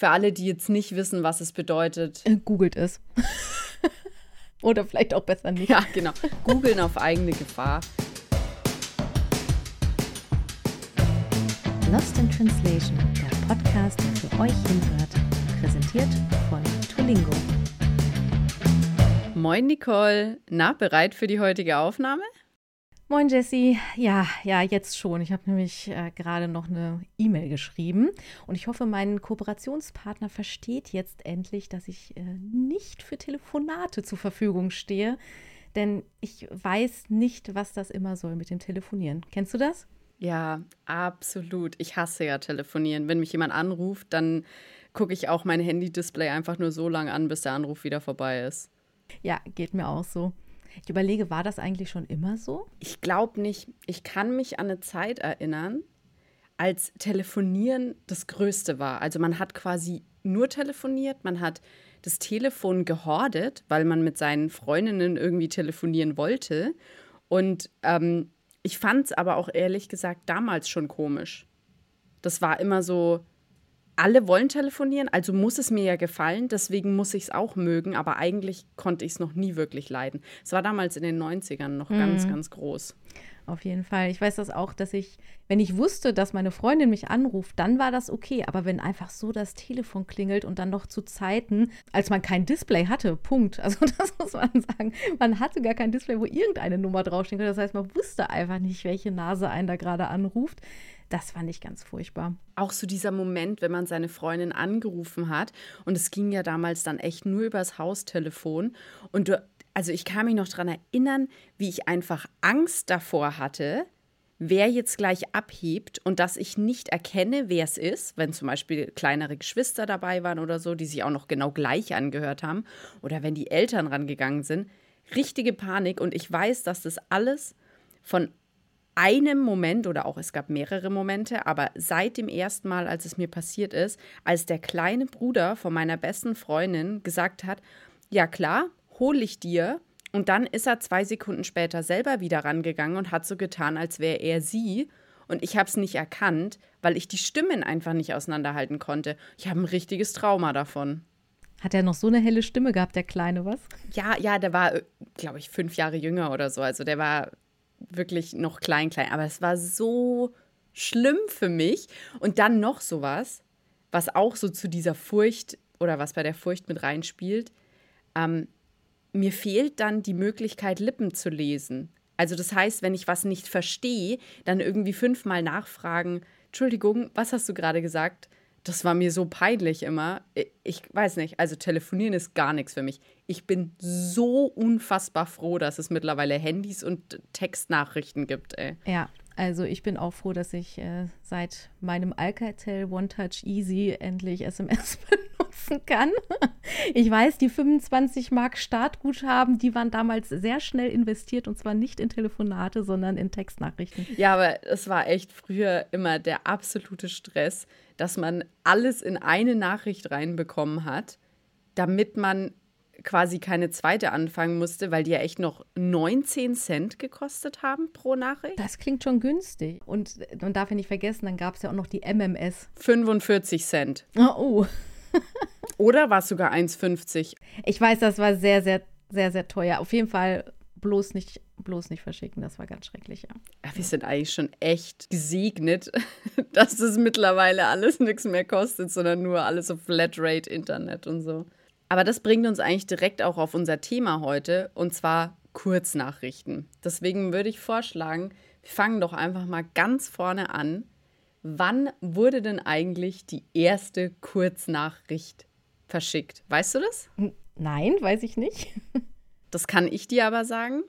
Für alle, die jetzt nicht wissen, was es bedeutet. Äh, googelt es. Oder vielleicht auch besser nicht. Ja, genau. Googeln auf eigene Gefahr. Lost in Translation, der Podcast, der für euch hinhört. Präsentiert von Tulingo. Moin Nicole. Na, bereit für die heutige Aufnahme? Moin Jessie. Ja, ja, jetzt schon. Ich habe nämlich äh, gerade noch eine E-Mail geschrieben und ich hoffe, mein Kooperationspartner versteht jetzt endlich, dass ich äh, nicht für Telefonate zur Verfügung stehe, denn ich weiß nicht, was das immer soll mit dem Telefonieren. Kennst du das? Ja, absolut. Ich hasse ja telefonieren. Wenn mich jemand anruft, dann gucke ich auch mein Handy-Display einfach nur so lange an, bis der Anruf wieder vorbei ist. Ja, geht mir auch so. Ich überlege, war das eigentlich schon immer so? Ich glaube nicht. Ich kann mich an eine Zeit erinnern, als Telefonieren das Größte war. Also man hat quasi nur telefoniert, man hat das Telefon gehordet, weil man mit seinen Freundinnen irgendwie telefonieren wollte. Und ähm, ich fand es aber auch ehrlich gesagt damals schon komisch. Das war immer so, alle wollen telefonieren, also muss es mir ja gefallen, deswegen muss ich es auch mögen, aber eigentlich konnte ich es noch nie wirklich leiden. Es war damals in den 90ern noch mhm. ganz, ganz groß. Auf jeden Fall. Ich weiß das auch, dass ich, wenn ich wusste, dass meine Freundin mich anruft, dann war das okay. Aber wenn einfach so das Telefon klingelt und dann noch zu Zeiten, als man kein Display hatte, Punkt. Also das muss man sagen. Man hatte gar kein Display, wo irgendeine Nummer draufstehen könnte. Das heißt, man wusste einfach nicht, welche Nase einen da gerade anruft. Das fand ich ganz furchtbar. Auch so dieser Moment, wenn man seine Freundin angerufen hat und es ging ja damals dann echt nur übers Haustelefon und du, also ich kann mich noch daran erinnern, wie ich einfach Angst davor hatte, wer jetzt gleich abhebt und dass ich nicht erkenne, wer es ist, wenn zum Beispiel kleinere Geschwister dabei waren oder so, die sich auch noch genau gleich angehört haben oder wenn die Eltern rangegangen sind. Richtige Panik und ich weiß, dass das alles von einem Moment oder auch es gab mehrere Momente, aber seit dem ersten Mal, als es mir passiert ist, als der kleine Bruder von meiner besten Freundin gesagt hat, ja klar, hole ich dir. Und dann ist er zwei Sekunden später selber wieder rangegangen und hat so getan, als wäre er sie. Und ich habe es nicht erkannt, weil ich die Stimmen einfach nicht auseinanderhalten konnte. Ich habe ein richtiges Trauma davon. Hat er noch so eine helle Stimme gehabt, der Kleine, was? Ja, ja, der war, äh, glaube ich, fünf Jahre jünger oder so. Also der war wirklich noch klein, klein. Aber es war so schlimm für mich. Und dann noch sowas, was auch so zu dieser Furcht oder was bei der Furcht mit reinspielt. Ähm, mir fehlt dann die Möglichkeit, Lippen zu lesen. Also das heißt, wenn ich was nicht verstehe, dann irgendwie fünfmal nachfragen, Entschuldigung, was hast du gerade gesagt? Das war mir so peinlich immer. Ich weiß nicht, also telefonieren ist gar nichts für mich. Ich bin so unfassbar froh, dass es mittlerweile Handys und Textnachrichten gibt. Ey. Ja, also ich bin auch froh, dass ich äh, seit meinem Alcatel One Touch Easy endlich SMS benutzen kann. Ich weiß, die 25 Mark Startguthaben, die waren damals sehr schnell investiert und zwar nicht in Telefonate, sondern in Textnachrichten. Ja, aber es war echt früher immer der absolute Stress, dass man alles in eine Nachricht reinbekommen hat, damit man quasi keine zweite anfangen musste, weil die ja echt noch 19 Cent gekostet haben pro Nachricht. Das klingt schon günstig. Und man darf ja nicht vergessen, dann gab es ja auch noch die MMS. 45 Cent. Oh. oh. Oder war es sogar 1,50? Ich weiß, das war sehr, sehr, sehr, sehr teuer. Auf jeden Fall bloß nicht, bloß nicht verschicken. Das war ganz schrecklich, ja. ja wir sind eigentlich schon echt gesegnet, dass das mittlerweile alles nichts mehr kostet, sondern nur alles auf Flatrate-Internet und so. Aber das bringt uns eigentlich direkt auch auf unser Thema heute, und zwar Kurznachrichten. Deswegen würde ich vorschlagen, wir fangen doch einfach mal ganz vorne an. Wann wurde denn eigentlich die erste Kurznachricht verschickt? Weißt du das? Nein, weiß ich nicht. das kann ich dir aber sagen.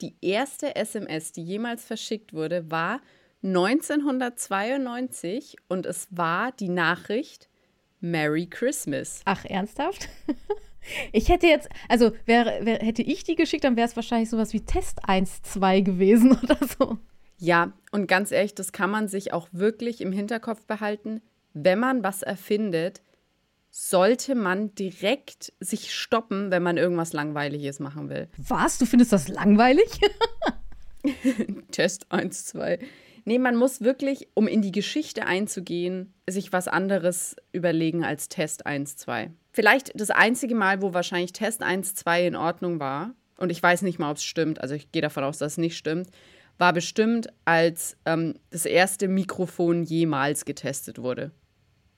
Die erste SMS, die jemals verschickt wurde, war 1992 und es war die Nachricht, Merry Christmas. Ach, ernsthaft? Ich hätte jetzt, also wäre, wär, hätte ich die geschickt, dann wäre es wahrscheinlich sowas wie Test 1, 2 gewesen oder so. Ja, und ganz ehrlich, das kann man sich auch wirklich im Hinterkopf behalten. Wenn man was erfindet, sollte man direkt sich stoppen, wenn man irgendwas Langweiliges machen will. Was? Du findest das langweilig? Test 1, 2. Nee, man muss wirklich, um in die Geschichte einzugehen, sich was anderes überlegen als Test 1, 2. Vielleicht das einzige Mal, wo wahrscheinlich Test 1, 2 in Ordnung war, und ich weiß nicht mal, ob es stimmt, also ich gehe davon aus, dass es nicht stimmt, war bestimmt, als ähm, das erste Mikrofon jemals getestet wurde.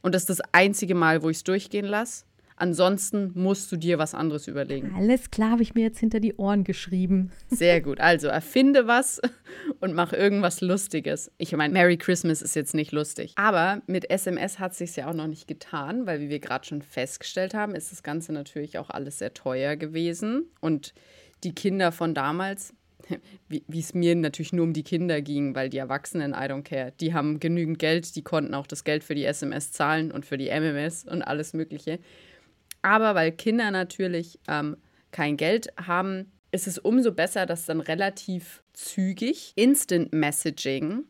Und das ist das einzige Mal, wo ich es durchgehen lasse. Ansonsten musst du dir was anderes überlegen. Alles klar, habe ich mir jetzt hinter die Ohren geschrieben. Sehr gut. Also erfinde was und mach irgendwas Lustiges. Ich meine, Merry Christmas ist jetzt nicht lustig. Aber mit SMS hat es sich ja auch noch nicht getan, weil wie wir gerade schon festgestellt haben, ist das Ganze natürlich auch alles sehr teuer gewesen. Und die Kinder von damals, wie es mir natürlich nur um die Kinder ging, weil die Erwachsenen, I don't care, die haben genügend Geld, die konnten auch das Geld für die SMS zahlen und für die MMS und alles Mögliche. Aber weil Kinder natürlich ähm, kein Geld haben, ist es umso besser, dass dann relativ zügig Instant Messaging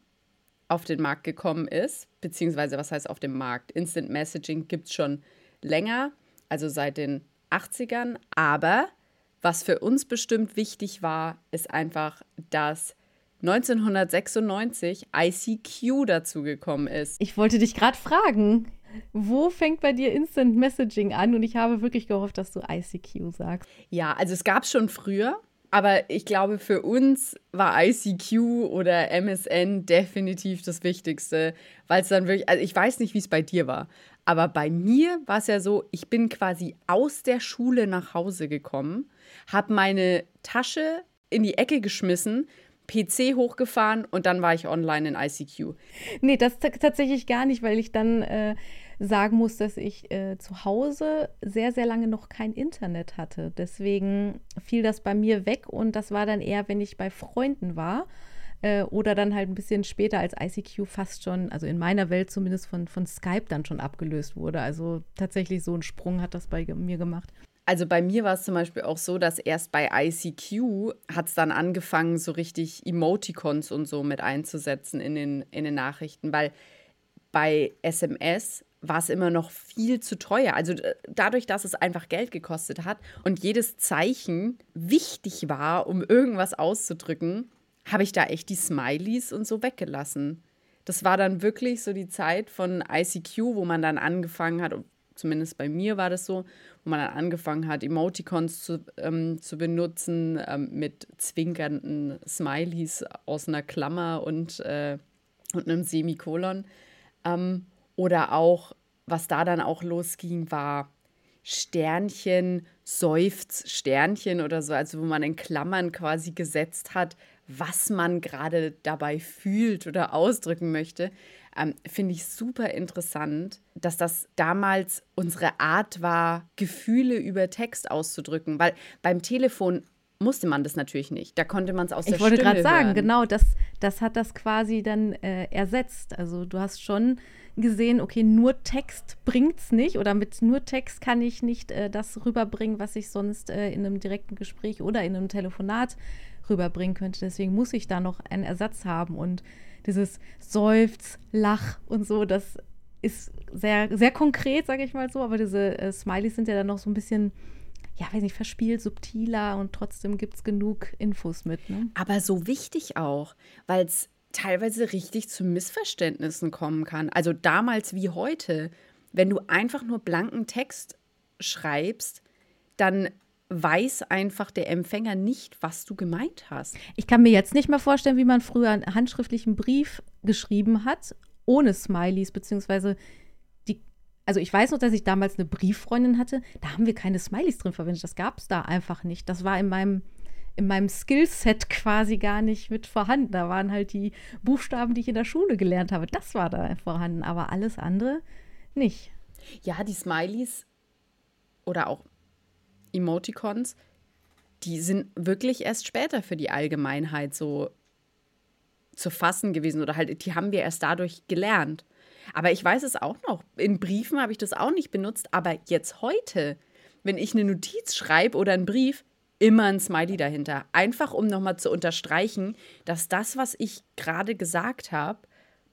auf den Markt gekommen ist. Beziehungsweise, was heißt auf dem Markt? Instant Messaging gibt es schon länger, also seit den 80ern. Aber was für uns bestimmt wichtig war, ist einfach, dass 1996 ICQ dazugekommen ist. Ich wollte dich gerade fragen, wo fängt bei dir Instant Messaging an? Und ich habe wirklich gehofft, dass du ICQ sagst. Ja, also es gab es schon früher, aber ich glaube, für uns war ICQ oder MSN definitiv das Wichtigste, weil es dann wirklich, also ich weiß nicht, wie es bei dir war, aber bei mir war es ja so, ich bin quasi aus der Schule nach Hause gekommen habe meine Tasche in die Ecke geschmissen, PC hochgefahren und dann war ich online in ICQ. Nee, das tatsächlich gar nicht, weil ich dann äh, sagen muss, dass ich äh, zu Hause sehr, sehr lange noch kein Internet hatte. Deswegen fiel das bei mir weg und das war dann eher, wenn ich bei Freunden war. Äh, oder dann halt ein bisschen später als ICQ fast schon, also in meiner Welt zumindest von, von Skype dann schon abgelöst wurde. Also tatsächlich so ein Sprung hat das bei mir gemacht. Also bei mir war es zum Beispiel auch so, dass erst bei ICQ hat es dann angefangen, so richtig Emoticons und so mit einzusetzen in den, in den Nachrichten, weil bei SMS war es immer noch viel zu teuer. Also dadurch, dass es einfach Geld gekostet hat und jedes Zeichen wichtig war, um irgendwas auszudrücken, habe ich da echt die Smileys und so weggelassen. Das war dann wirklich so die Zeit von ICQ, wo man dann angefangen hat, zumindest bei mir war das so, wo man dann angefangen hat, Emoticons zu, ähm, zu benutzen ähm, mit zwinkernden Smileys aus einer Klammer und, äh, und einem Semikolon. Ähm, oder auch, was da dann auch losging, war Sternchen, Seufz, Sternchen oder so, also wo man in Klammern quasi gesetzt hat, was man gerade dabei fühlt oder ausdrücken möchte ähm, finde ich super interessant, dass das damals unsere Art war, Gefühle über Text auszudrücken. Weil beim Telefon musste man das natürlich nicht. Da konnte man es aus ich der Ich wollte gerade sagen, genau, das, das hat das quasi dann äh, ersetzt. Also du hast schon gesehen, okay, nur Text bringt es nicht oder mit nur Text kann ich nicht äh, das rüberbringen, was ich sonst äh, in einem direkten Gespräch oder in einem Telefonat rüberbringen könnte. Deswegen muss ich da noch einen Ersatz haben und dieses Seufz, Lach und so, das ist sehr, sehr konkret, sage ich mal so, aber diese äh, Smileys sind ja dann noch so ein bisschen, ja, weiß nicht, verspielt, subtiler und trotzdem gibt es genug Infos mit. Ne? Aber so wichtig auch, weil es teilweise richtig zu Missverständnissen kommen kann. Also damals wie heute, wenn du einfach nur blanken Text schreibst, dann weiß einfach der Empfänger nicht, was du gemeint hast. Ich kann mir jetzt nicht mehr vorstellen, wie man früher einen handschriftlichen Brief geschrieben hat, ohne Smileys, beziehungsweise die, also ich weiß noch, dass ich damals eine Brieffreundin hatte, da haben wir keine Smileys drin verwendet, das gab es da einfach nicht. Das war in meinem in meinem Skillset quasi gar nicht mit vorhanden. Da waren halt die Buchstaben, die ich in der Schule gelernt habe. Das war da vorhanden, aber alles andere nicht. Ja, die Smileys oder auch Emoticons, die sind wirklich erst später für die Allgemeinheit so zu fassen gewesen oder halt, die haben wir erst dadurch gelernt. Aber ich weiß es auch noch. In Briefen habe ich das auch nicht benutzt, aber jetzt heute, wenn ich eine Notiz schreibe oder einen Brief, immer ein Smiley dahinter. Einfach um nochmal zu unterstreichen, dass das, was ich gerade gesagt habe,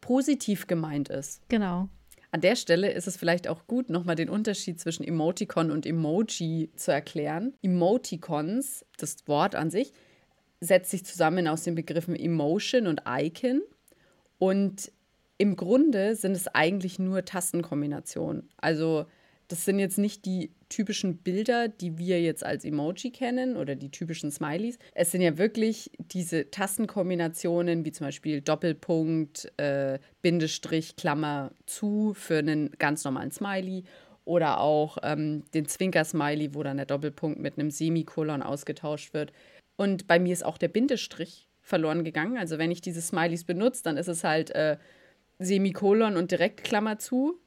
positiv gemeint ist. Genau. An der Stelle ist es vielleicht auch gut, nochmal den Unterschied zwischen Emoticon und Emoji zu erklären. Emoticons, das Wort an sich, setzt sich zusammen aus den Begriffen Emotion und Icon. Und im Grunde sind es eigentlich nur Tastenkombinationen. Also das sind jetzt nicht die typischen Bilder, die wir jetzt als Emoji kennen oder die typischen Smileys. Es sind ja wirklich diese Tastenkombinationen, wie zum Beispiel Doppelpunkt, äh, Bindestrich, Klammer zu für einen ganz normalen Smiley oder auch ähm, den Zwinker-Smiley, wo dann der Doppelpunkt mit einem Semikolon ausgetauscht wird. Und bei mir ist auch der Bindestrich verloren gegangen. Also wenn ich diese Smileys benutze, dann ist es halt äh, Semikolon und direkt Klammer zu.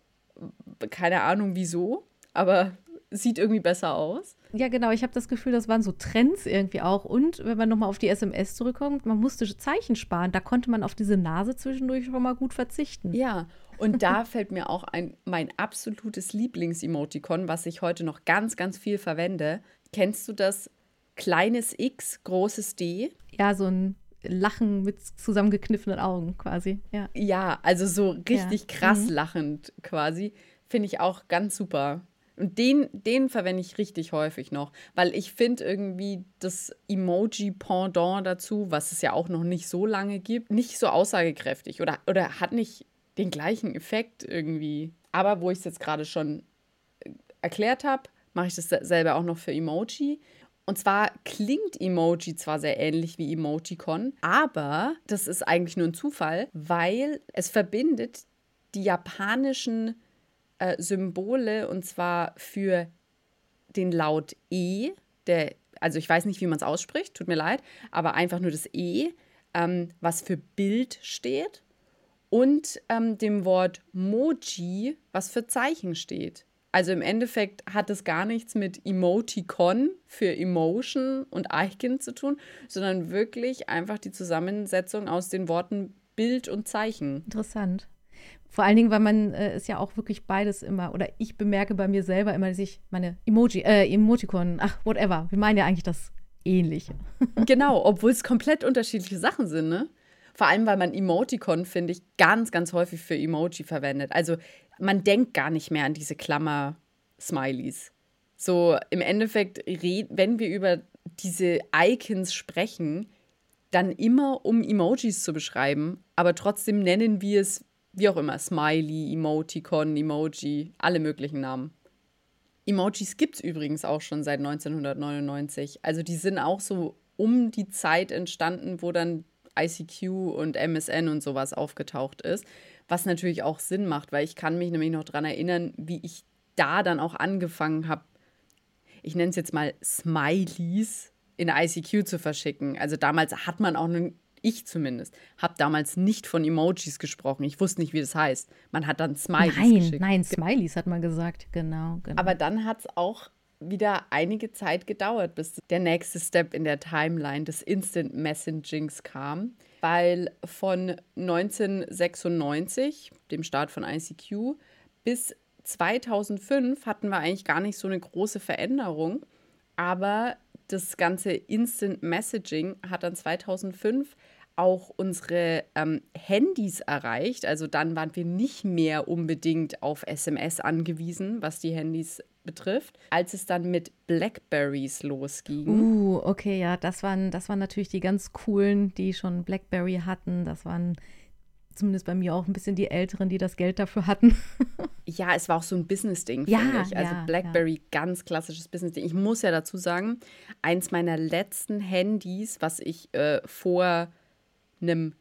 Keine Ahnung wieso, aber sieht irgendwie besser aus. Ja, genau. Ich habe das Gefühl, das waren so Trends irgendwie auch. Und wenn man nochmal auf die SMS zurückkommt, man musste Zeichen sparen. Da konnte man auf diese Nase zwischendurch schon mal gut verzichten. Ja, und da fällt mir auch ein, mein absolutes Lieblings-Emoticon, was ich heute noch ganz, ganz viel verwende. Kennst du das kleines X, großes D? Ja, so ein Lachen mit zusammengekniffenen Augen quasi. Ja, ja also so richtig ja. krass mhm. lachend quasi. Finde ich auch ganz super. Und den, den verwende ich richtig häufig noch, weil ich finde irgendwie das Emoji-Pendant dazu, was es ja auch noch nicht so lange gibt, nicht so aussagekräftig oder, oder hat nicht den gleichen Effekt irgendwie. Aber wo ich es jetzt gerade schon äh, erklärt habe, mache ich das selber auch noch für Emoji. Und zwar klingt Emoji zwar sehr ähnlich wie Emoticon, aber das ist eigentlich nur ein Zufall, weil es verbindet die japanischen äh, Symbole und zwar für den Laut E, der, also ich weiß nicht, wie man es ausspricht, tut mir leid, aber einfach nur das E, ähm, was für Bild steht, und ähm, dem Wort Moji, was für Zeichen steht. Also im Endeffekt hat es gar nichts mit Emoticon für Emotion und Icon zu tun, sondern wirklich einfach die Zusammensetzung aus den Worten Bild und Zeichen. Interessant. Vor allen Dingen, weil man äh, ist ja auch wirklich beides immer, oder ich bemerke bei mir selber immer, dass ich meine Emoji, äh, Emoticon, ach, whatever, wir meinen ja eigentlich das Ähnliche. genau, obwohl es komplett unterschiedliche Sachen sind, ne? Vor allem, weil man Emoticon, finde ich, ganz, ganz häufig für Emoji verwendet. Also man denkt gar nicht mehr an diese Klammer-Smileys. So im Endeffekt, wenn wir über diese Icons sprechen, dann immer um Emojis zu beschreiben, aber trotzdem nennen wir es wie auch immer, Smiley, Emoticon, Emoji, alle möglichen Namen. Emojis gibt es übrigens auch schon seit 1999. Also die sind auch so um die Zeit entstanden, wo dann ICQ und MSN und sowas aufgetaucht ist. Was natürlich auch Sinn macht, weil ich kann mich nämlich noch daran erinnern, wie ich da dann auch angefangen habe, ich nenne es jetzt mal Smileys in ICQ zu verschicken. Also damals hat man auch einen ich zumindest, habe damals nicht von Emojis gesprochen. Ich wusste nicht, wie das heißt. Man hat dann Smileys nein, geschickt. Nein, Smileys hat man gesagt, genau. genau. Aber dann hat es auch wieder einige Zeit gedauert, bis der nächste Step in der Timeline des Instant Messagings kam, weil von 1996, dem Start von ICQ, bis 2005 hatten wir eigentlich gar nicht so eine große Veränderung, aber das ganze Instant Messaging hat dann 2005 auch unsere ähm, Handys erreicht. Also dann waren wir nicht mehr unbedingt auf SMS angewiesen, was die Handys betrifft, als es dann mit Blackberries losging. Uh, okay, ja, das waren, das waren natürlich die ganz coolen, die schon Blackberry hatten. Das waren zumindest bei mir auch ein bisschen die Älteren, die das Geld dafür hatten. ja, es war auch so ein Business-Ding, ja, finde ich. Also ja, Blackberry, ja. ganz klassisches Business-Ding. Ich muss ja dazu sagen, eins meiner letzten Handys, was ich äh, vor einem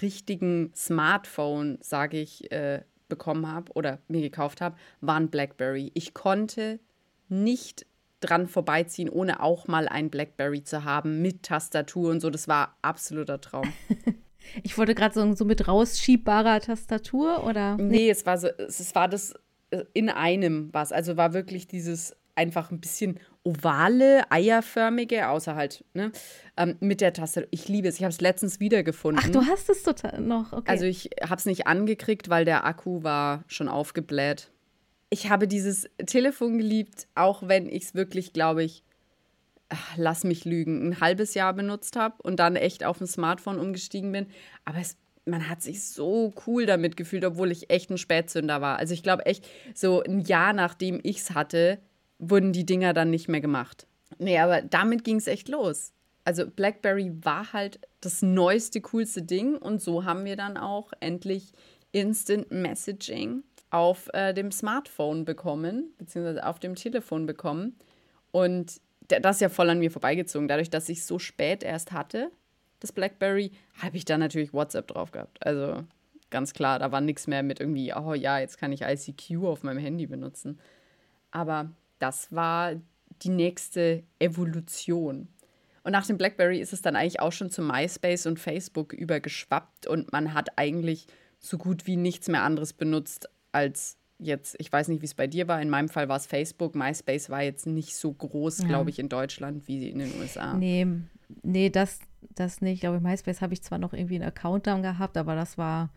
richtigen Smartphone, sage ich, äh, bekommen habe oder mir gekauft habe, war ein BlackBerry. Ich konnte nicht dran vorbeiziehen, ohne auch mal ein BlackBerry zu haben mit Tastatur und so. Das war absoluter Traum. ich wollte gerade sagen, so mit rausschiebbbarer Tastatur oder? Nee, es war so, es war das äh, in einem was. Also war wirklich dieses einfach ein bisschen ovale, eierförmige, außer halt ne, ähm, mit der Taste. Ich liebe es. Ich habe es letztens wiedergefunden. Ach, du hast es total noch. Okay. Also ich habe es nicht angekriegt, weil der Akku war schon aufgebläht. Ich habe dieses Telefon geliebt, auch wenn ich es wirklich, glaube ich, ach, lass mich lügen, ein halbes Jahr benutzt habe und dann echt auf ein Smartphone umgestiegen bin. Aber es man hat sich so cool damit gefühlt, obwohl ich echt ein Spätzünder war. Also ich glaube echt, so ein Jahr nachdem ich es hatte, wurden die Dinger dann nicht mehr gemacht. Nee, aber damit ging es echt los. Also BlackBerry war halt das neueste, coolste Ding und so haben wir dann auch endlich Instant Messaging auf äh, dem Smartphone bekommen, beziehungsweise auf dem Telefon bekommen. Und das ist ja voll an mir vorbeigezogen. Dadurch, dass ich so spät erst hatte, das BlackBerry, habe ich da natürlich WhatsApp drauf gehabt. Also ganz klar, da war nichts mehr mit irgendwie, oh ja, jetzt kann ich ICQ auf meinem Handy benutzen. Aber das war die nächste Evolution. Und nach dem BlackBerry ist es dann eigentlich auch schon zu MySpace und Facebook übergeschwappt und man hat eigentlich so gut wie nichts mehr anderes benutzt als jetzt, ich weiß nicht, wie es bei dir war. In meinem Fall war es Facebook. MySpace war jetzt nicht so groß, ja. glaube ich, in Deutschland wie in den USA. Nee, nee, das, das nicht. Ich glaube, MySpace habe ich zwar noch irgendwie einen Account dann gehabt, aber das war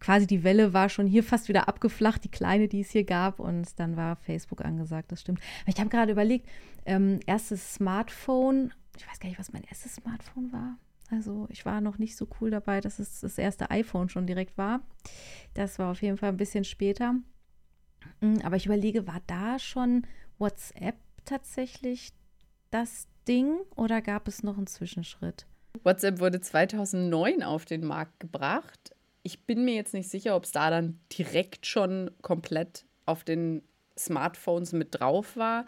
quasi die Welle war schon hier fast wieder abgeflacht, die kleine, die es hier gab. Und dann war Facebook angesagt, das stimmt. Aber ich habe gerade überlegt, ähm, erstes Smartphone, ich weiß gar nicht, was mein erstes Smartphone war. Also ich war noch nicht so cool dabei, dass es das erste iPhone schon direkt war. Das war auf jeden Fall ein bisschen später. Mm, aber ich überlege, war da schon WhatsApp tatsächlich das Ding oder gab es noch einen Zwischenschritt? WhatsApp wurde 2009 auf den Markt gebracht. Ich bin mir jetzt nicht sicher, ob es da dann direkt schon komplett auf den Smartphones mit drauf war,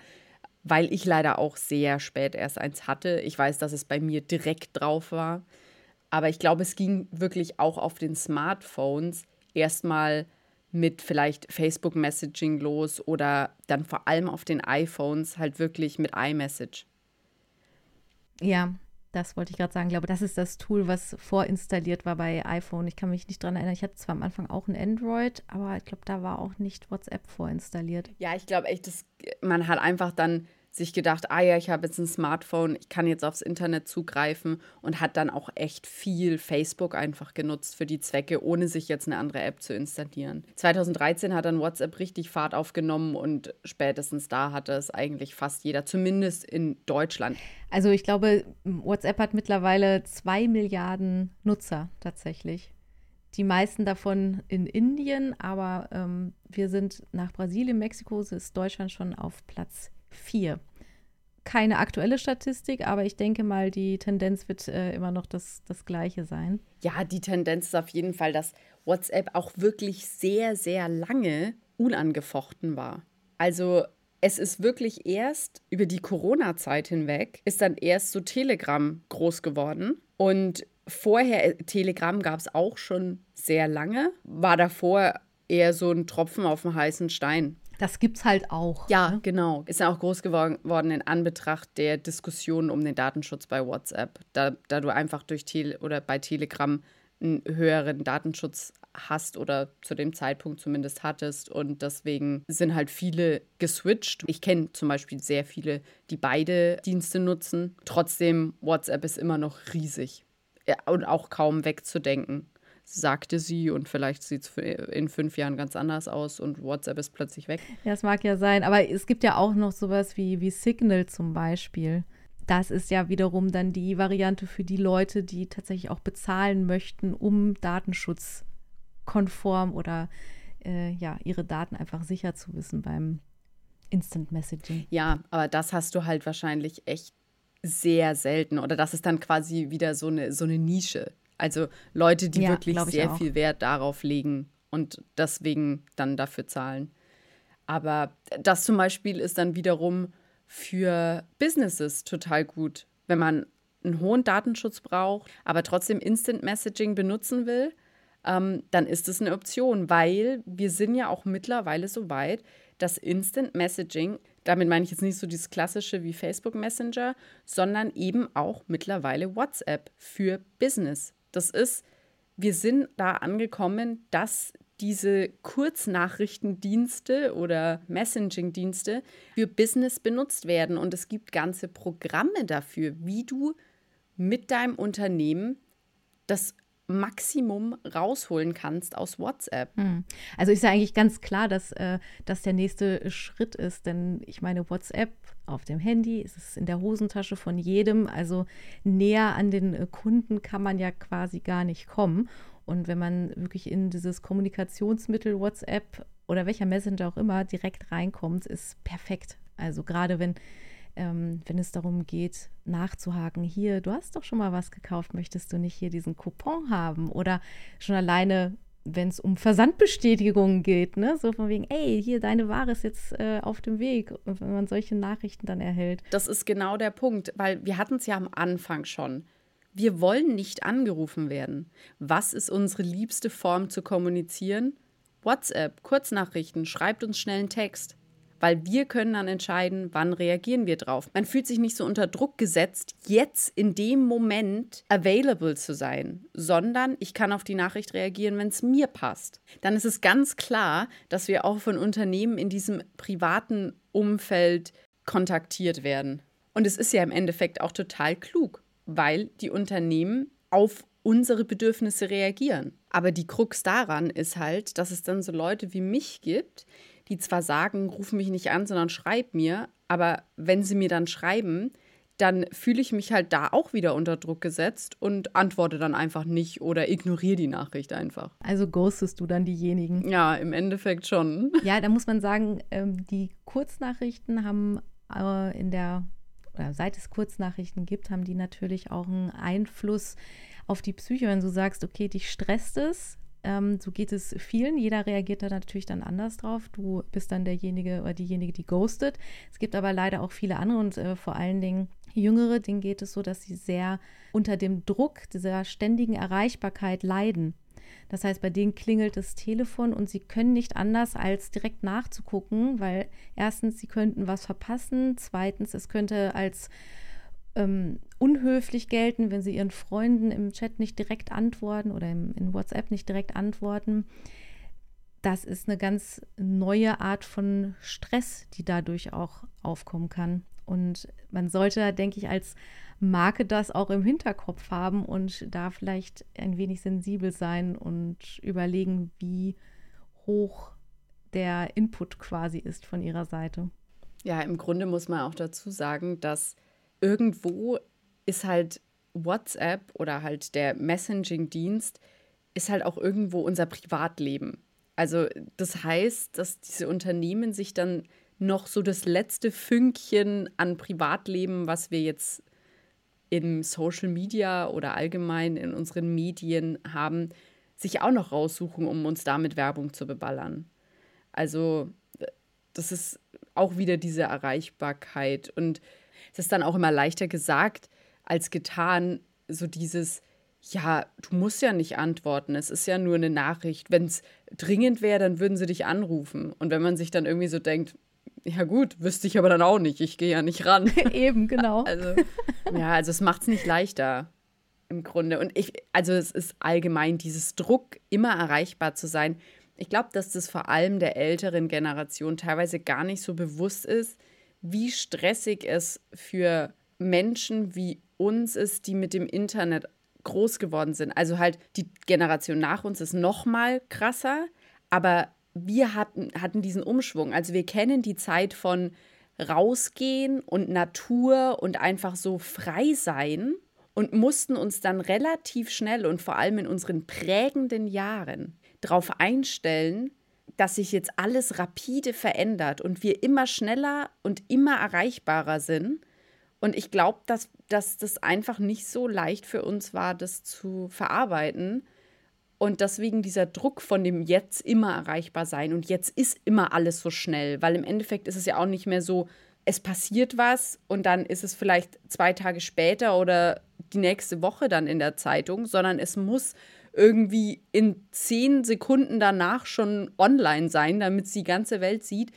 weil ich leider auch sehr spät erst eins hatte. Ich weiß, dass es bei mir direkt drauf war. Aber ich glaube, es ging wirklich auch auf den Smartphones erstmal mit vielleicht Facebook Messaging los oder dann vor allem auf den iPhones halt wirklich mit iMessage. Ja, das wollte ich gerade sagen. Ich glaube, das ist das Tool, was vorinstalliert war bei iPhone. Ich kann mich nicht dran erinnern. Ich hatte zwar am Anfang auch ein Android, aber ich glaube, da war auch nicht WhatsApp vorinstalliert. Ja, ich glaube echt, das, man hat einfach dann sich gedacht, ah ja, ich habe jetzt ein Smartphone, ich kann jetzt aufs Internet zugreifen und hat dann auch echt viel Facebook einfach genutzt für die Zwecke, ohne sich jetzt eine andere App zu installieren. 2013 hat dann WhatsApp richtig Fahrt aufgenommen und spätestens da hatte es eigentlich fast jeder, zumindest in Deutschland. Also ich glaube, WhatsApp hat mittlerweile zwei Milliarden Nutzer tatsächlich die meisten davon in Indien, aber ähm, wir sind nach Brasilien, Mexiko, ist Deutschland schon auf Platz vier. Keine aktuelle Statistik, aber ich denke mal, die Tendenz wird äh, immer noch das, das gleiche sein. Ja, die Tendenz ist auf jeden Fall, dass WhatsApp auch wirklich sehr, sehr lange unangefochten war. Also es ist wirklich erst über die Corona-Zeit hinweg, ist dann erst so Telegram groß geworden. Und vorher, äh, Telegram gab es auch schon sehr lange, war davor eher so ein Tropfen auf dem heißen Stein. Das gibt's halt auch. Ja, ne? genau. Ist ja auch groß geworden in Anbetracht der Diskussion um den Datenschutz bei WhatsApp. Da, da du einfach durch Tele oder bei Telegram einen höheren Datenschutz hast oder zu dem Zeitpunkt zumindest hattest. Und deswegen sind halt viele geswitcht. Ich kenne zum Beispiel sehr viele, die beide Dienste nutzen. Trotzdem, WhatsApp ist immer noch riesig ja, und auch kaum wegzudenken sagte sie und vielleicht sieht es in fünf Jahren ganz anders aus und WhatsApp ist plötzlich weg. Ja, es mag ja sein, aber es gibt ja auch noch sowas wie, wie Signal zum Beispiel. Das ist ja wiederum dann die Variante für die Leute, die tatsächlich auch bezahlen möchten, um datenschutzkonform oder äh, ja, ihre Daten einfach sicher zu wissen beim Instant Messaging. Ja, aber das hast du halt wahrscheinlich echt sehr selten oder das ist dann quasi wieder so eine, so eine Nische also Leute, die ja, wirklich sehr auch. viel Wert darauf legen und deswegen dann dafür zahlen. Aber das zum Beispiel ist dann wiederum für Businesses total gut, wenn man einen hohen Datenschutz braucht, aber trotzdem Instant Messaging benutzen will, ähm, dann ist es eine Option, weil wir sind ja auch mittlerweile so weit, dass Instant Messaging, damit meine ich jetzt nicht so dieses klassische wie Facebook Messenger, sondern eben auch mittlerweile WhatsApp für Business das ist, wir sind da angekommen, dass diese Kurznachrichtendienste oder Messaging-Dienste für Business benutzt werden. Und es gibt ganze Programme dafür, wie du mit deinem Unternehmen das Maximum rausholen kannst aus WhatsApp. Hm. Also ist ja eigentlich ganz klar, dass äh, das der nächste Schritt ist, denn ich meine, WhatsApp auf dem Handy, ist es in der Hosentasche von jedem, also näher an den äh, Kunden kann man ja quasi gar nicht kommen. Und wenn man wirklich in dieses Kommunikationsmittel WhatsApp oder welcher Messenger auch immer direkt reinkommt, ist perfekt. Also gerade wenn ähm, wenn es darum geht, nachzuhaken, hier, du hast doch schon mal was gekauft, möchtest du nicht hier diesen Coupon haben? Oder schon alleine, wenn es um Versandbestätigungen geht, ne? So von wegen, ey, hier, deine Ware ist jetzt äh, auf dem Weg, wenn man solche Nachrichten dann erhält. Das ist genau der Punkt, weil wir hatten es ja am Anfang schon. Wir wollen nicht angerufen werden. Was ist unsere liebste Form zu kommunizieren? WhatsApp, Kurznachrichten, schreibt uns schnell einen Text weil wir können dann entscheiden, wann reagieren wir drauf. Man fühlt sich nicht so unter Druck gesetzt, jetzt in dem Moment available zu sein, sondern ich kann auf die Nachricht reagieren, wenn es mir passt. Dann ist es ganz klar, dass wir auch von Unternehmen in diesem privaten Umfeld kontaktiert werden. Und es ist ja im Endeffekt auch total klug, weil die Unternehmen auf unsere Bedürfnisse reagieren. Aber die Krux daran ist halt, dass es dann so Leute wie mich gibt, die zwar sagen, ruf mich nicht an, sondern schreib mir, aber wenn sie mir dann schreiben, dann fühle ich mich halt da auch wieder unter Druck gesetzt und antworte dann einfach nicht oder ignoriere die Nachricht einfach. Also ghostest du dann diejenigen? Ja, im Endeffekt schon. Ja, da muss man sagen, ähm, die Kurznachrichten haben äh, in der, oder seit es Kurznachrichten gibt, haben die natürlich auch einen Einfluss auf die Psyche. Wenn du sagst, okay, dich stresst es, ähm, so geht es vielen. Jeder reagiert da natürlich dann anders drauf. Du bist dann derjenige oder diejenige, die ghostet. Es gibt aber leider auch viele andere und äh, vor allen Dingen Jüngere, denen geht es so, dass sie sehr unter dem Druck dieser ständigen Erreichbarkeit leiden. Das heißt, bei denen klingelt das Telefon und sie können nicht anders, als direkt nachzugucken, weil erstens, sie könnten was verpassen, zweitens, es könnte als ähm, unhöflich gelten, wenn sie ihren Freunden im Chat nicht direkt antworten oder im, in WhatsApp nicht direkt antworten. Das ist eine ganz neue Art von Stress, die dadurch auch aufkommen kann. Und man sollte, denke ich, als Marke das auch im Hinterkopf haben und da vielleicht ein wenig sensibel sein und überlegen, wie hoch der Input quasi ist von ihrer Seite. Ja, im Grunde muss man auch dazu sagen, dass irgendwo ist halt WhatsApp oder halt der Messaging-Dienst ist halt auch irgendwo unser Privatleben. Also das heißt, dass diese Unternehmen sich dann noch so das letzte Fünkchen an Privatleben, was wir jetzt im Social Media oder allgemein in unseren Medien haben, sich auch noch raussuchen, um uns damit Werbung zu beballern. Also das ist auch wieder diese Erreichbarkeit und es ist dann auch immer leichter gesagt als getan, so dieses, ja, du musst ja nicht antworten, es ist ja nur eine Nachricht. Wenn es dringend wäre, dann würden sie dich anrufen. Und wenn man sich dann irgendwie so denkt, ja gut, wüsste ich aber dann auch nicht, ich gehe ja nicht ran. Eben, genau. Also, ja, also es macht es nicht leichter im Grunde. Und ich, also es ist allgemein dieses Druck, immer erreichbar zu sein. Ich glaube, dass das vor allem der älteren Generation teilweise gar nicht so bewusst ist, wie stressig es für Menschen wie uns ist, die mit dem Internet groß geworden sind. Also halt die Generation nach uns ist noch mal krasser, aber wir hatten, hatten diesen Umschwung. Also wir kennen die Zeit von rausgehen und Natur und einfach so frei sein und mussten uns dann relativ schnell und vor allem in unseren prägenden Jahren darauf einstellen, dass sich jetzt alles rapide verändert und wir immer schneller und immer erreichbarer sind. Und ich glaube, dass, dass das einfach nicht so leicht für uns war, das zu verarbeiten. Und deswegen dieser Druck von dem jetzt immer erreichbar sein und jetzt ist immer alles so schnell, weil im Endeffekt ist es ja auch nicht mehr so, es passiert was und dann ist es vielleicht zwei Tage später oder die nächste Woche dann in der Zeitung, sondern es muss irgendwie in zehn Sekunden danach schon online sein, damit es die ganze Welt sieht.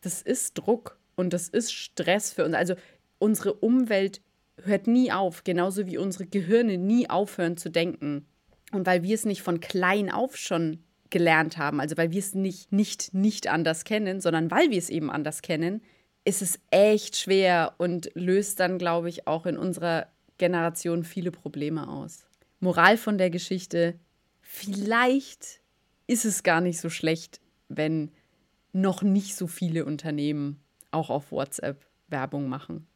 Das ist Druck und das ist Stress für uns. Also unsere Umwelt hört nie auf, genauso wie unsere Gehirne nie aufhören zu denken. Und weil wir es nicht von klein auf schon gelernt haben, also weil wir es nicht, nicht, nicht anders kennen, sondern weil wir es eben anders kennen, ist es echt schwer und löst dann, glaube ich, auch in unserer Generation viele Probleme aus. Moral von der Geschichte, vielleicht ist es gar nicht so schlecht, wenn noch nicht so viele Unternehmen auch auf WhatsApp Werbung machen.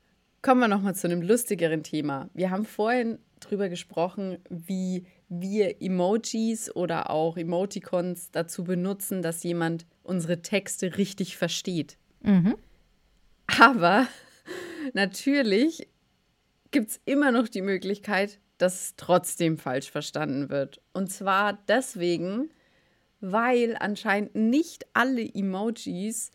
Kommen wir nochmal zu einem lustigeren Thema. Wir haben vorhin darüber gesprochen, wie wir Emojis oder auch Emoticons dazu benutzen, dass jemand unsere Texte richtig versteht. Mhm. Aber natürlich gibt es immer noch die Möglichkeit, dass es trotzdem falsch verstanden wird. Und zwar deswegen, weil anscheinend nicht alle Emojis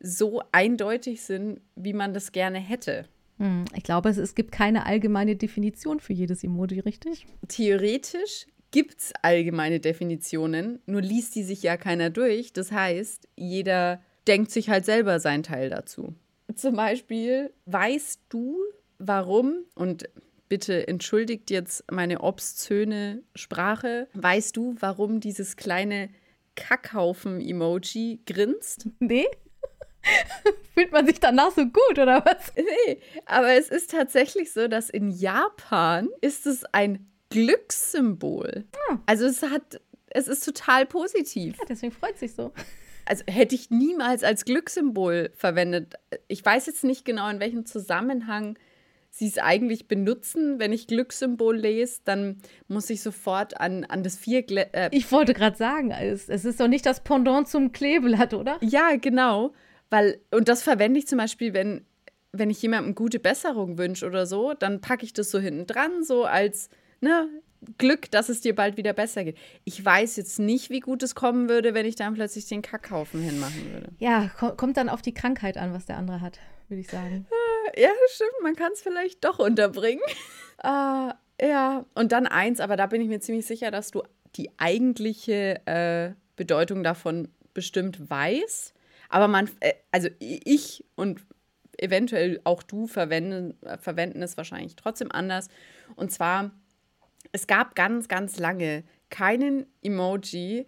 so eindeutig sind, wie man das gerne hätte. Hm, ich glaube, es, es gibt keine allgemeine Definition für jedes Emoji, richtig? Theoretisch gibt es allgemeine Definitionen, nur liest die sich ja keiner durch. Das heißt, jeder denkt sich halt selber seinen Teil dazu. Zum Beispiel, weißt du, warum, und bitte entschuldigt jetzt meine obszöne Sprache, weißt du, warum dieses kleine Kackhaufen-Emoji grinst? Nee. Fühlt man sich danach so gut oder was? Nee, aber es ist tatsächlich so, dass in Japan ist es ein Glückssymbol. Hm. Also es hat, es ist total positiv. Ja, deswegen freut sich so. Also hätte ich niemals als Glückssymbol verwendet. Ich weiß jetzt nicht genau, in welchem Zusammenhang sie es eigentlich benutzen. Wenn ich Glückssymbol lese, dann muss ich sofort an, an das Vierglätt. Äh ich wollte gerade sagen, es, es ist doch nicht das Pendant zum Kleeblatt, oder? Ja, genau. Weil, und das verwende ich zum Beispiel, wenn, wenn ich jemandem gute Besserung wünsche oder so, dann packe ich das so hinten dran, so als ne, Glück, dass es dir bald wieder besser geht. Ich weiß jetzt nicht, wie gut es kommen würde, wenn ich dann plötzlich den Kackhaufen hinmachen würde. Ja, kommt dann auf die Krankheit an, was der andere hat, würde ich sagen. Ja, stimmt, man kann es vielleicht doch unterbringen. uh, ja, und dann eins, aber da bin ich mir ziemlich sicher, dass du die eigentliche äh, Bedeutung davon bestimmt weißt. Aber man, äh, also ich und eventuell auch du verwenden, äh, verwenden es wahrscheinlich trotzdem anders. Und zwar es gab ganz, ganz lange keinen Emoji,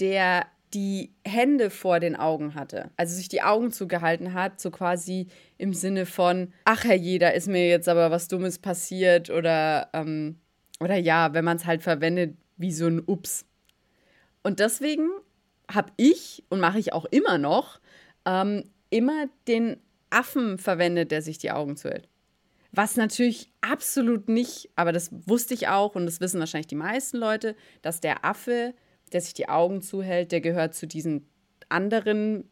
der die Hände vor den Augen hatte, also sich die Augen zugehalten hat, so quasi im Sinne von, ach herrje, da ist mir jetzt aber was Dummes passiert oder, ähm, oder ja, wenn man es halt verwendet wie so ein Ups. Und deswegen habe ich und mache ich auch immer noch ähm, immer den Affen verwendet, der sich die Augen zuhält. Was natürlich absolut nicht, aber das wusste ich auch und das wissen wahrscheinlich die meisten Leute, dass der Affe, der sich die Augen zuhält, der gehört zu diesen anderen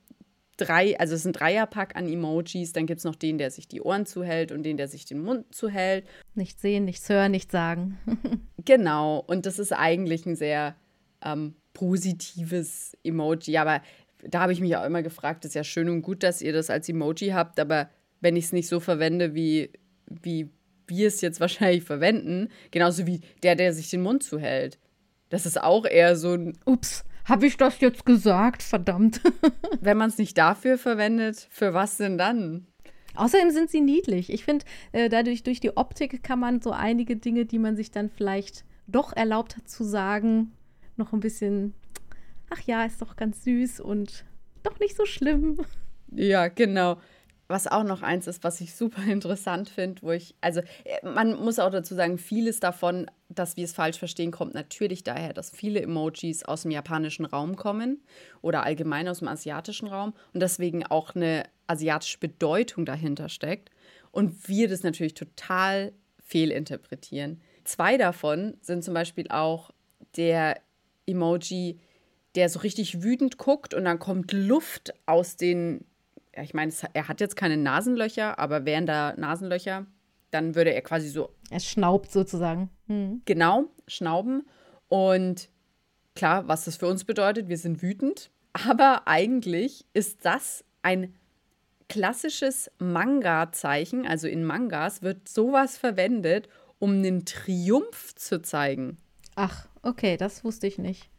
drei, also es ist ein Dreierpack an Emojis. Dann gibt es noch den, der sich die Ohren zuhält und den, der sich den Mund zuhält. Nicht sehen, nichts hören, nichts sagen. genau, und das ist eigentlich ein sehr ähm, positives Emoji. Aber da habe ich mich auch immer gefragt, ist ja schön und gut, dass ihr das als Emoji habt, aber wenn ich es nicht so verwende, wie wie wir es jetzt wahrscheinlich verwenden, genauso wie der, der sich den Mund zuhält. Das ist auch eher so ein. Ups, habe ich das jetzt gesagt? Verdammt. Wenn man es nicht dafür verwendet, für was denn dann? Außerdem sind sie niedlich. Ich finde, äh, dadurch durch die Optik kann man so einige Dinge, die man sich dann vielleicht doch erlaubt hat zu sagen, noch ein bisschen, ach ja, ist doch ganz süß und doch nicht so schlimm. Ja, genau was auch noch eins ist, was ich super interessant finde, wo ich, also äh, man muss auch dazu sagen, vieles davon, dass wir es falsch verstehen, kommt natürlich daher, dass viele Emojis aus dem japanischen Raum kommen oder allgemein aus dem asiatischen Raum und deswegen auch eine asiatische Bedeutung dahinter steckt und wir das natürlich total fehlinterpretieren. Zwei davon sind zum Beispiel auch der Emoji, der so richtig wütend guckt und dann kommt Luft aus den ja, ich meine, er hat jetzt keine Nasenlöcher, aber wären da Nasenlöcher, dann würde er quasi so. Er schnaubt sozusagen. Hm. Genau, schnauben. Und klar, was das für uns bedeutet, wir sind wütend. Aber eigentlich ist das ein klassisches Manga-Zeichen. Also in Mangas wird sowas verwendet, um einen Triumph zu zeigen. Ach, okay, das wusste ich nicht.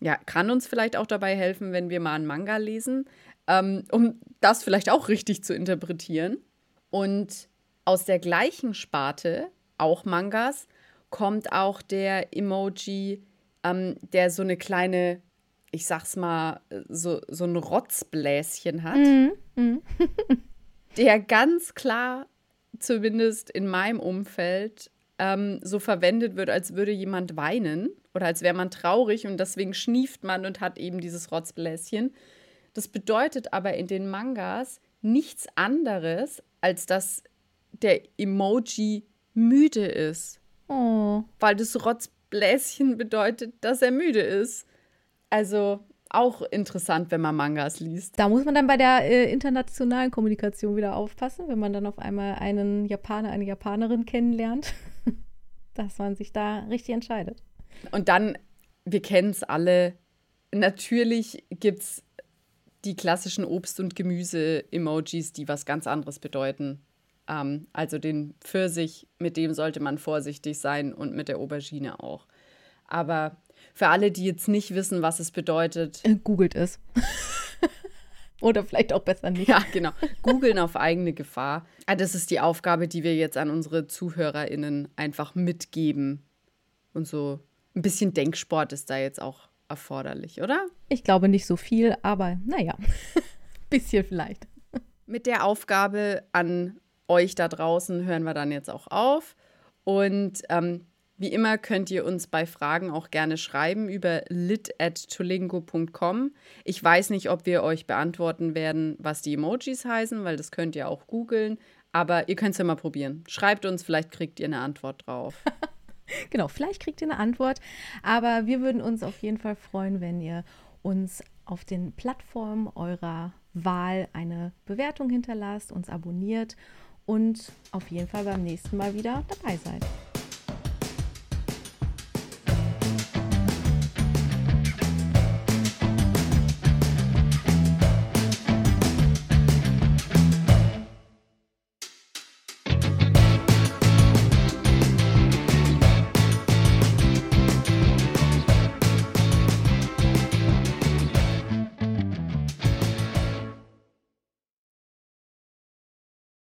Ja, kann uns vielleicht auch dabei helfen, wenn wir mal einen Manga lesen ähm, um das vielleicht auch richtig zu interpretieren. Und aus der gleichen Sparte, auch Mangas, kommt auch der Emoji, ähm, der so eine kleine, ich sag's mal, so, so ein Rotzbläschen hat, mm, mm. der ganz klar, zumindest in meinem Umfeld, ähm, so verwendet wird, als würde jemand weinen oder als wäre man traurig und deswegen schnieft man und hat eben dieses Rotzbläschen. Das bedeutet aber in den Mangas nichts anderes, als dass der Emoji müde ist. Oh. Weil das Rotzbläschen bedeutet, dass er müde ist. Also, auch interessant, wenn man Mangas liest. Da muss man dann bei der äh, internationalen Kommunikation wieder aufpassen, wenn man dann auf einmal einen Japaner, eine Japanerin kennenlernt, dass man sich da richtig entscheidet. Und dann, wir kennen es alle, natürlich gibt es die klassischen Obst- und Gemüse-Emojis, die was ganz anderes bedeuten. Ähm, also den Pfirsich, mit dem sollte man vorsichtig sein und mit der Aubergine auch. Aber für alle, die jetzt nicht wissen, was es bedeutet. Äh, googelt es. Oder vielleicht auch besser nicht. Ja, genau. Googeln auf eigene Gefahr. Ah, das ist die Aufgabe, die wir jetzt an unsere ZuhörerInnen einfach mitgeben. Und so ein bisschen Denksport ist da jetzt auch erforderlich, oder? Ich glaube nicht so viel, aber naja, bisschen vielleicht. Mit der Aufgabe an euch da draußen hören wir dann jetzt auch auf. Und ähm, wie immer könnt ihr uns bei Fragen auch gerne schreiben über lit.tolingo.com. Ich weiß nicht, ob wir euch beantworten werden, was die Emojis heißen, weil das könnt ihr auch googeln. Aber ihr könnt es ja mal probieren. Schreibt uns, vielleicht kriegt ihr eine Antwort drauf. genau, vielleicht kriegt ihr eine Antwort. Aber wir würden uns auf jeden Fall freuen, wenn ihr uns auf den Plattformen eurer Wahl eine Bewertung hinterlasst, uns abonniert und auf jeden Fall beim nächsten Mal wieder dabei seid.